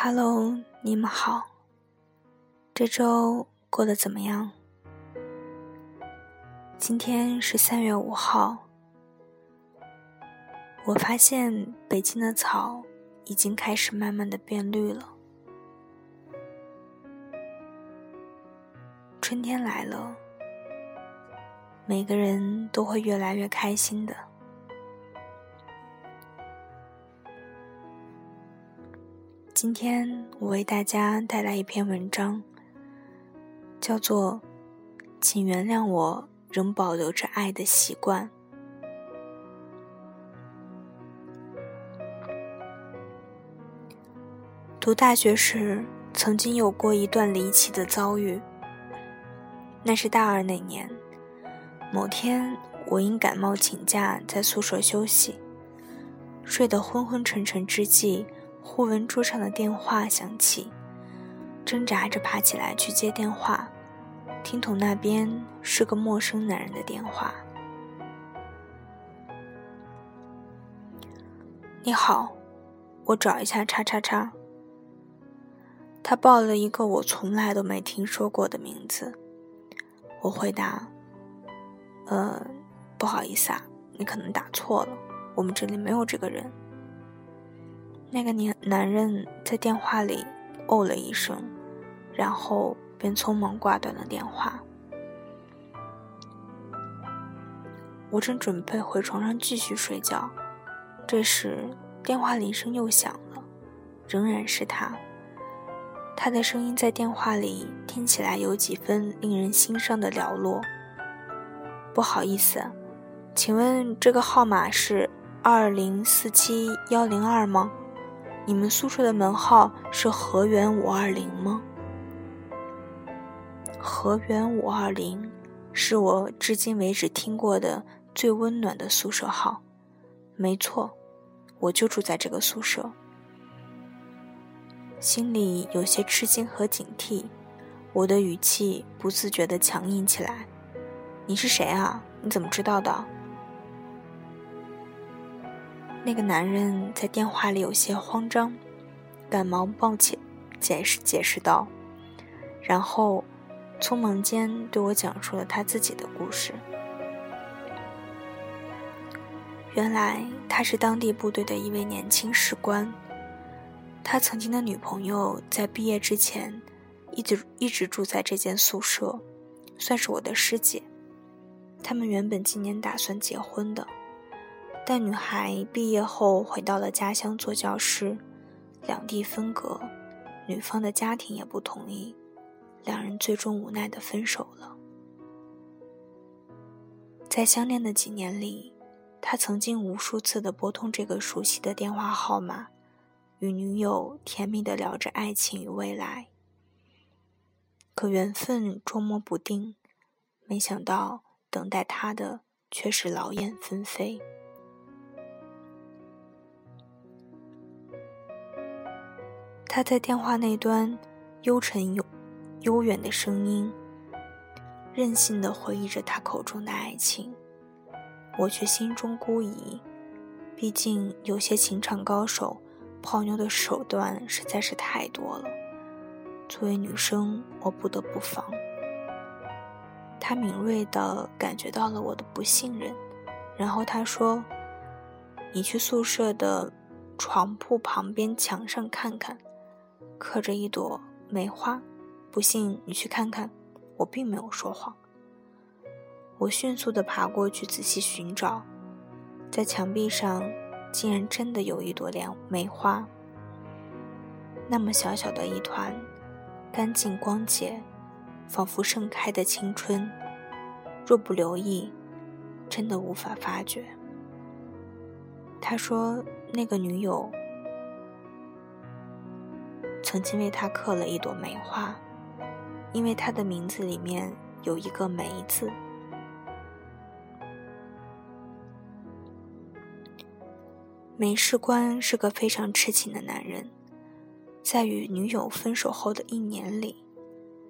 Hello，你们好，这周过得怎么样？今天是三月五号，我发现北京的草已经开始慢慢的变绿了，春天来了，每个人都会越来越开心的。今天我为大家带来一篇文章，叫做《请原谅我仍保留着爱的习惯》。读大学时，曾经有过一段离奇的遭遇。那是大二那年，某天我因感冒请假，在宿舍休息，睡得昏昏沉沉之际。忽闻桌上的电话响起，挣扎着爬起来去接电话，听筒那边是个陌生男人的电话。你好，我找一下叉叉叉。他报了一个我从来都没听说过的名字。我回答：“呃，不好意思啊，你可能打错了，我们这里没有这个人。”那个年男人在电话里哦了一声，然后便匆忙挂断了电话。我正准备回床上继续睡觉，这时电话铃声又响了，仍然是他。他的声音在电话里听起来有几分令人心伤的寥落。不好意思，请问这个号码是二零四七幺零二吗？你们宿舍的门号是河源五二零吗？河源五二零是我至今为止听过的最温暖的宿舍号。没错，我就住在这个宿舍。心里有些吃惊和警惕，我的语气不自觉地强硬起来。你是谁啊？你怎么知道的？那个男人在电话里有些慌张，赶忙抱歉解释解释道，然后匆忙间对我讲述了他自己的故事。原来他是当地部队的一位年轻士官，他曾经的女朋友在毕业之前一直一直住在这间宿舍，算是我的师姐。他们原本今年打算结婚的。但女孩毕业后回到了家乡做教师，两地分隔，女方的家庭也不同意，两人最终无奈的分手了。在相恋的几年里，他曾经无数次的拨通这个熟悉的电话号码，与女友甜蜜的聊着爱情与未来。可缘分捉摸不定，没想到等待他的却是劳燕分飞。他在电话那端，幽沉悠悠远的声音，任性的回忆着他口中的爱情，我却心中孤疑。毕竟有些情场高手，泡妞的手段实在是太多了。作为女生，我不得不防。他敏锐的感觉到了我的不信任，然后他说：“你去宿舍的床铺旁边墙上看看。”刻着一朵梅花，不信你去看看，我并没有说谎。我迅速地爬过去仔细寻找，在墙壁上竟然真的有一朵莲梅花，那么小小的一团，干净光洁，仿佛盛开的青春。若不留意，真的无法发觉。他说那个女友。曾经为他刻了一朵梅花，因为他的名字里面有一个“梅”字。梅士官是个非常痴情的男人，在与女友分手后的一年里，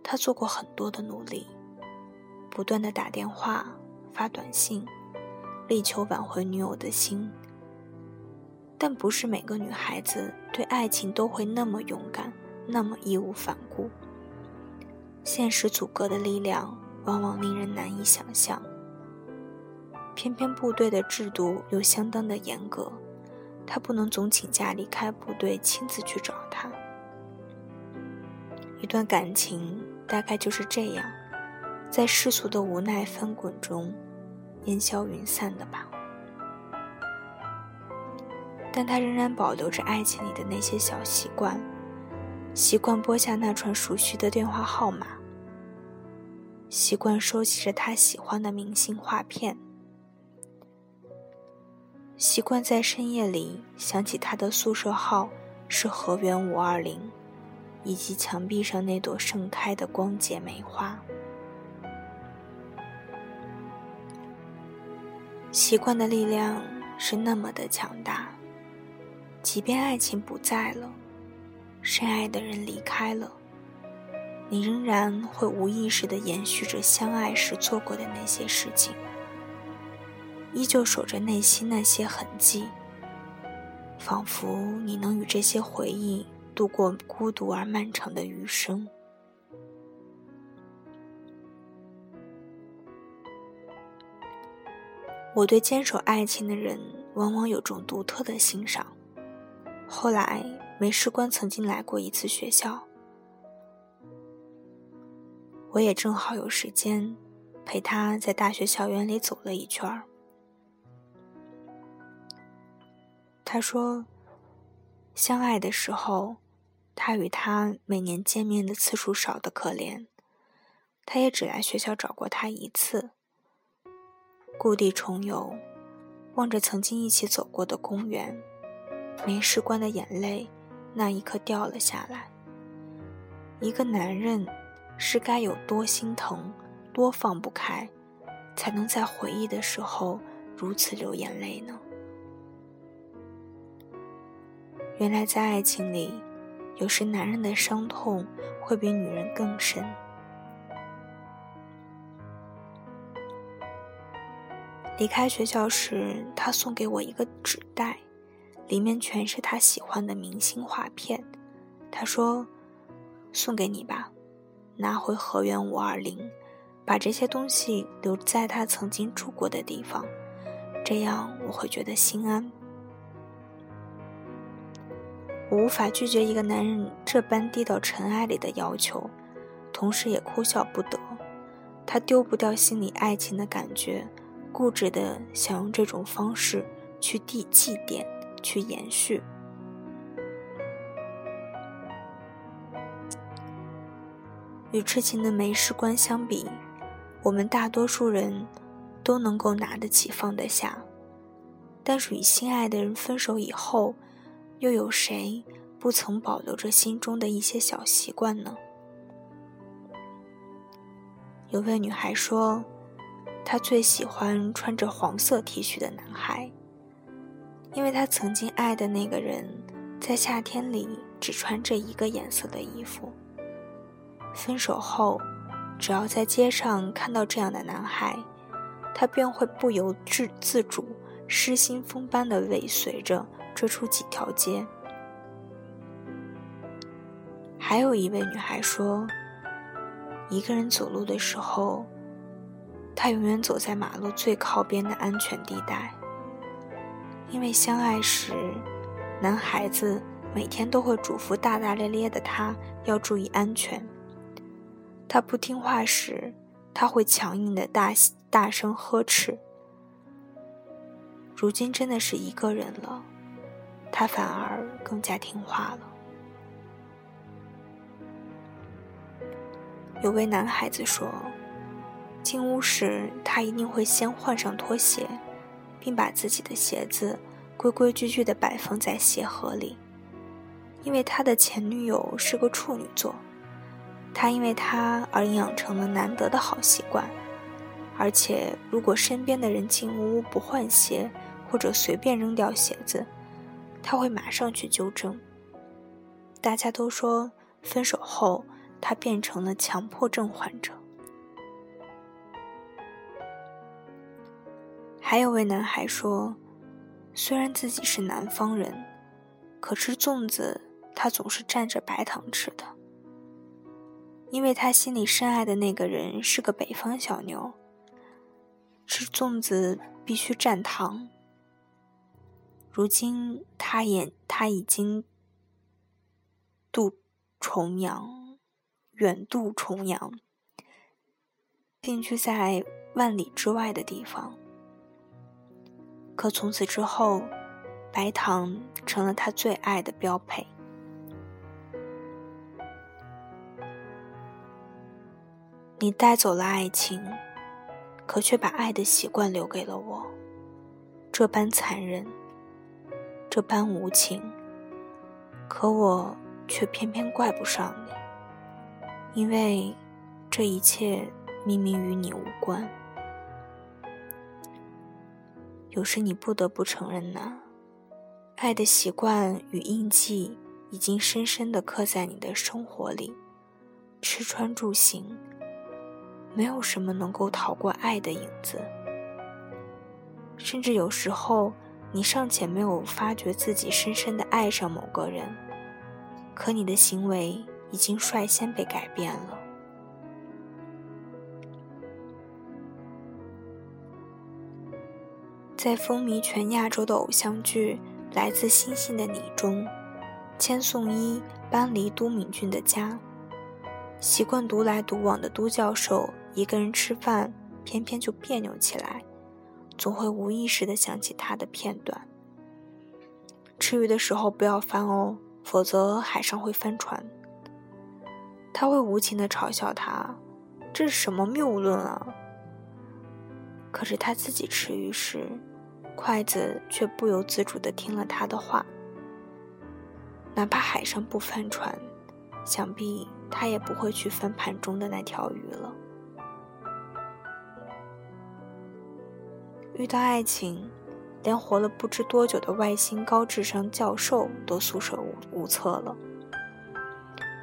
他做过很多的努力，不断的打电话、发短信，力求挽回女友的心。但不是每个女孩子对爱情都会那么勇敢，那么义无反顾。现实阻隔的力量往往令人难以想象。偏偏部队的制度又相当的严格，他不能总请假离开部队亲自去找她。一段感情大概就是这样，在世俗的无奈翻滚中，烟消云散的吧。但他仍然保留着爱情里的那些小习惯，习惯拨下那串熟悉的电话号码，习惯收集着他喜欢的明星画片，习惯在深夜里想起他的宿舍号是河源五二零，以及墙壁上那朵盛开的光洁梅花。习惯的力量是那么的强大。即便爱情不在了，深爱的人离开了，你仍然会无意识地延续着相爱时做过的那些事情，依旧守着内心那些痕迹，仿佛你能与这些回忆度过孤独而漫长的余生。我对坚守爱情的人，往往有种独特的欣赏。后来，梅士官曾经来过一次学校，我也正好有时间陪他在大学校园里走了一圈儿。他说，相爱的时候，他与他每年见面的次数少得可怜，他也只来学校找过他一次。故地重游，望着曾经一起走过的公园。梅士官的眼泪，那一刻掉了下来。一个男人，是该有多心疼，多放不开，才能在回忆的时候如此流眼泪呢？原来在爱情里，有时男人的伤痛会比女人更深。离开学校时，他送给我一个纸袋。里面全是他喜欢的明星画片，他说：“送给你吧，拿回河源五二零，把这些东西留在他曾经住过的地方，这样我会觉得心安。”我无法拒绝一个男人这般低到尘埃里的要求，同时也哭笑不得。他丢不掉心里爱情的感觉，固执的想用这种方式去祭祭奠。去延续。与痴情的梅士官相比，我们大多数人都能够拿得起放得下，但是与心爱的人分手以后，又有谁不曾保留着心中的一些小习惯呢？有位女孩说，她最喜欢穿着黄色 T 恤的男孩。因为他曾经爱的那个人，在夏天里只穿这一个颜色的衣服。分手后，只要在街上看到这样的男孩，他便会不由自自主、失心疯般的尾随着追出几条街。还有一位女孩说，一个人走路的时候，他永远走在马路最靠边的安全地带。因为相爱时，男孩子每天都会嘱咐大大咧咧的他要注意安全。他不听话时，他会强硬的大大声呵斥。如今真的是一个人了，他反而更加听话了。有位男孩子说，进屋时他一定会先换上拖鞋。并把自己的鞋子规规矩矩地摆放在鞋盒里，因为他的前女友是个处女座，他因为他而养成了难得的好习惯，而且如果身边的人进屋不换鞋或者随便扔掉鞋子，他会马上去纠正。大家都说分手后他变成了强迫症患者。还有位男孩说，虽然自己是南方人，可吃粽子他总是蘸着白糖吃的，因为他心里深爱的那个人是个北方小妞，吃粽子必须蘸糖。如今他也他已经渡重洋，远渡重洋，定居在万里之外的地方。可从此之后，白糖成了他最爱的标配。你带走了爱情，可却把爱的习惯留给了我，这般残忍，这般无情。可我却偏偏怪不上你，因为这一切明明与你无关。有时你不得不承认呐，爱的习惯与印记已经深深地刻在你的生活里，吃穿住行，没有什么能够逃过爱的影子。甚至有时候，你尚且没有发觉自己深深的爱上某个人，可你的行为已经率先被改变了。在风靡全亚洲的偶像剧《来自星星的你》中，千颂伊搬离都敏俊的家，习惯独来独往的都教授一个人吃饭，偏偏就别扭起来，总会无意识地想起他的片段。吃鱼的时候不要翻哦，否则海上会翻船。他会无情地嘲笑他，这是什么谬论啊？可是他自己吃鱼时。筷子却不由自主地听了他的话。哪怕海上不翻船，想必他也不会去分盘中的那条鱼了。遇到爱情，连活了不知多久的外星高智商教授都束手无策了。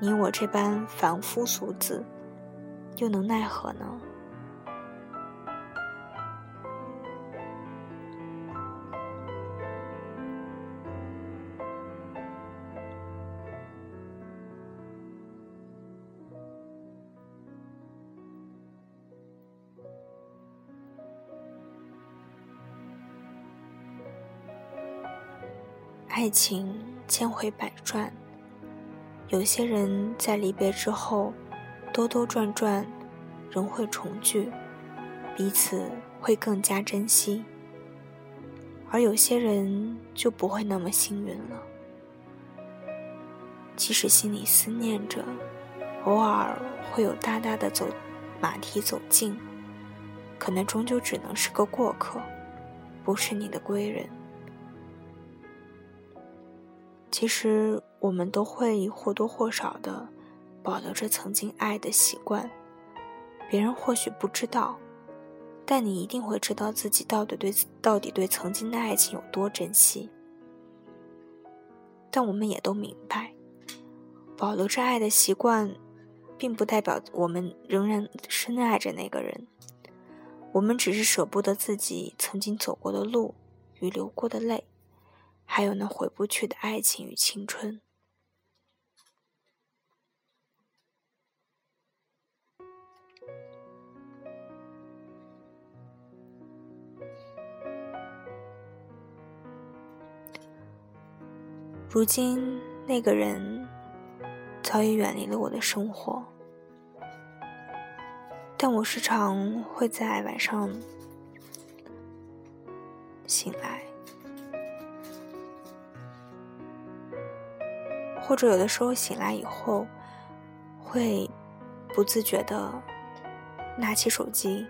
你我这般凡夫俗子，又能奈何呢？爱情千回百转，有些人在离别之后，兜兜转转，仍会重聚，彼此会更加珍惜；而有些人就不会那么幸运了。即使心里思念着，偶尔会有大大的走马蹄走近，可那终究只能是个过客，不是你的归人。其实我们都会或多或少的保留着曾经爱的习惯，别人或许不知道，但你一定会知道自己到底对到底对曾经的爱情有多珍惜。但我们也都明白，保留着爱的习惯，并不代表我们仍然深爱着那个人，我们只是舍不得自己曾经走过的路与流过的泪。还有那回不去的爱情与青春。如今，那个人早已远离了我的生活，但我时常会在晚上醒来。或者有的时候醒来以后，会不自觉的拿起手机，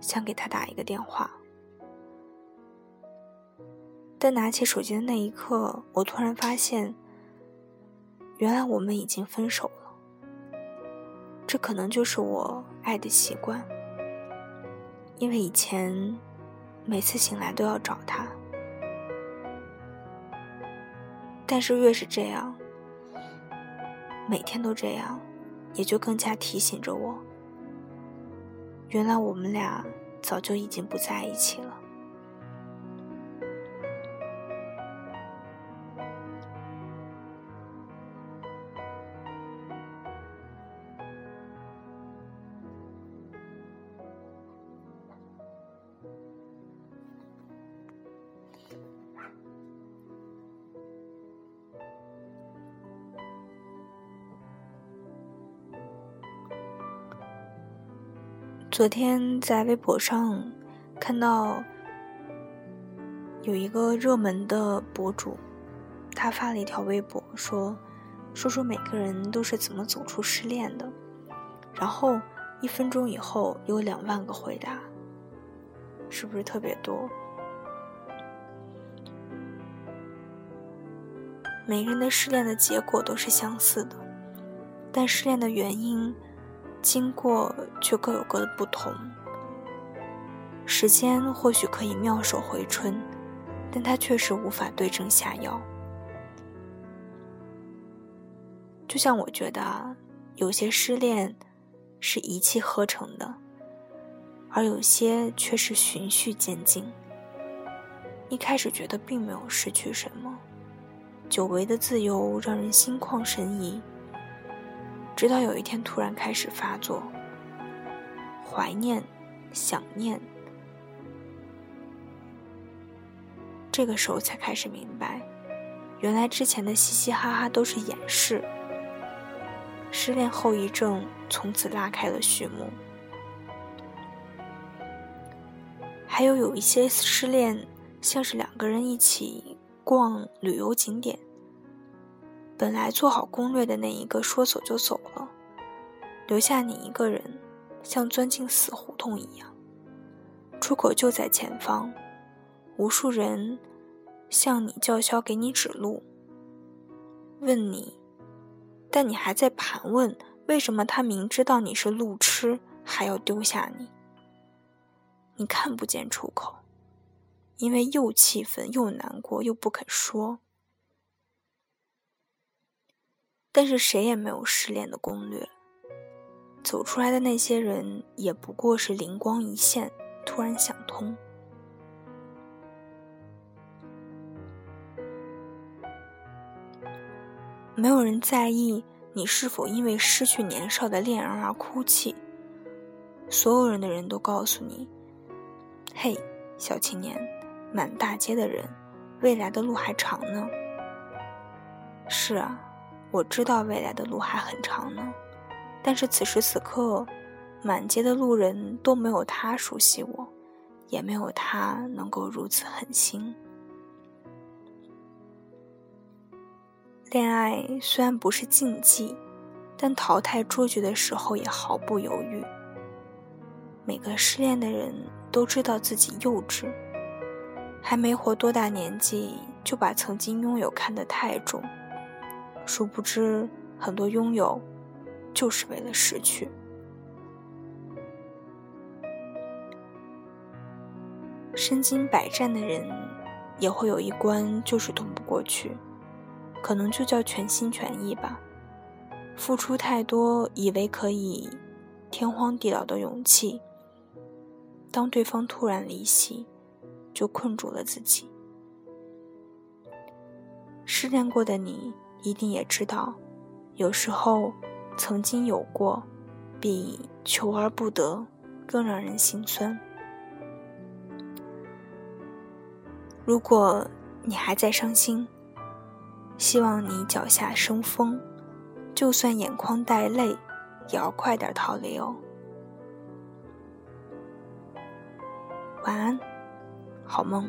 想给他打一个电话。但拿起手机的那一刻，我突然发现，原来我们已经分手了。这可能就是我爱的习惯，因为以前每次醒来都要找他，但是越是这样。每天都这样，也就更加提醒着我，原来我们俩早就已经不在一起了。昨天在微博上看到有一个热门的博主，他发了一条微博，说说说每个人都是怎么走出失恋的。然后一分钟以后有两万个回答，是不是特别多？每个人的失恋的结果都是相似的，但失恋的原因。经过却各有各的不同。时间或许可以妙手回春，但它确实无法对症下药。就像我觉得，有些失恋是一气呵成的，而有些却是循序渐进。一开始觉得并没有失去什么，久违的自由让人心旷神怡。直到有一天突然开始发作，怀念、想念，这个时候才开始明白，原来之前的嘻嘻哈哈都是掩饰。失恋后遗症从此拉开了序幕。还有有一些失恋，像是两个人一起逛旅游景点。本来做好攻略的那一个说走就走了，留下你一个人，像钻进死胡同一样。出口就在前方，无数人向你叫嚣，给你指路，问你，但你还在盘问为什么他明知道你是路痴，还要丢下你。你看不见出口，因为又气愤又难过又不肯说。但是谁也没有失恋的攻略，走出来的那些人也不过是灵光一现，突然想通。没有人在意你是否因为失去年少的恋人而哭泣，所有人的人都告诉你：“嘿，小青年，满大街的人，未来的路还长呢。”是啊。我知道未来的路还很长呢，但是此时此刻，满街的路人都没有他熟悉我，也没有他能够如此狠心。恋爱虽然不是禁忌，但淘汰出局的时候也毫不犹豫。每个失恋的人都知道自己幼稚，还没活多大年纪，就把曾经拥有看得太重。殊不知，很多拥有，就是为了失去。身经百战的人，也会有一关就是通不过去，可能就叫全心全意吧。付出太多，以为可以天荒地老的勇气，当对方突然离席，就困住了自己。失恋过的你。一定也知道，有时候曾经有过，比求而不得更让人心酸。如果你还在伤心，希望你脚下生风，就算眼眶带泪，也要快点逃离哦。晚安，好梦。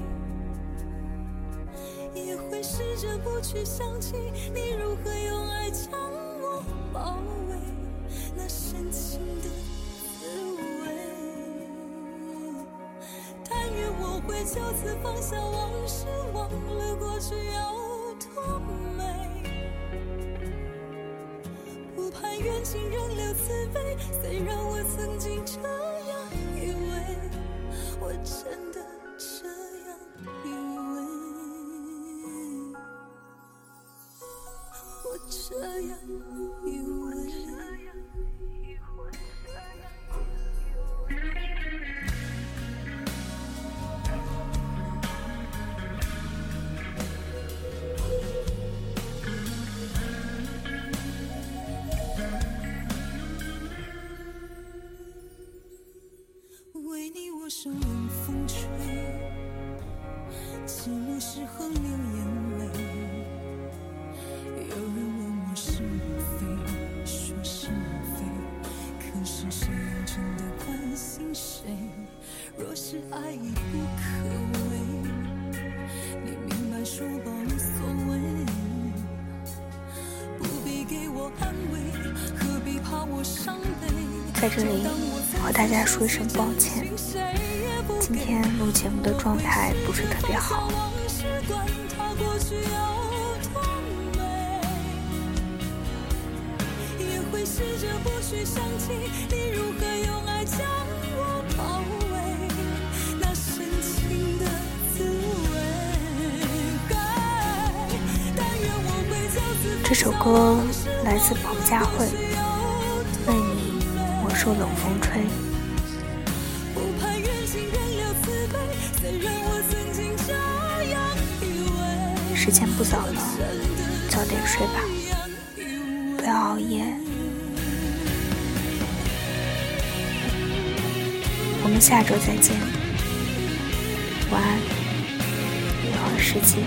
着不去想起你如何用爱将我包围，那深情的滋味。但愿我会就此放下往事，忘了过去有多美。不盼缘尽仍留慈悲，虽然我曾经这样以为，我真为。你我受冷风吹，寂寞时候你在这里和大家说一声抱歉，今天录节目的状态不是特别好。这首歌来自彭佳慧，为你受冷风吹。不盼缘尽仍留慈悲，虽然我曾经这样以为。时间不早了，早点睡吧，不要熬夜。我们下周再见，晚安，雨后世界。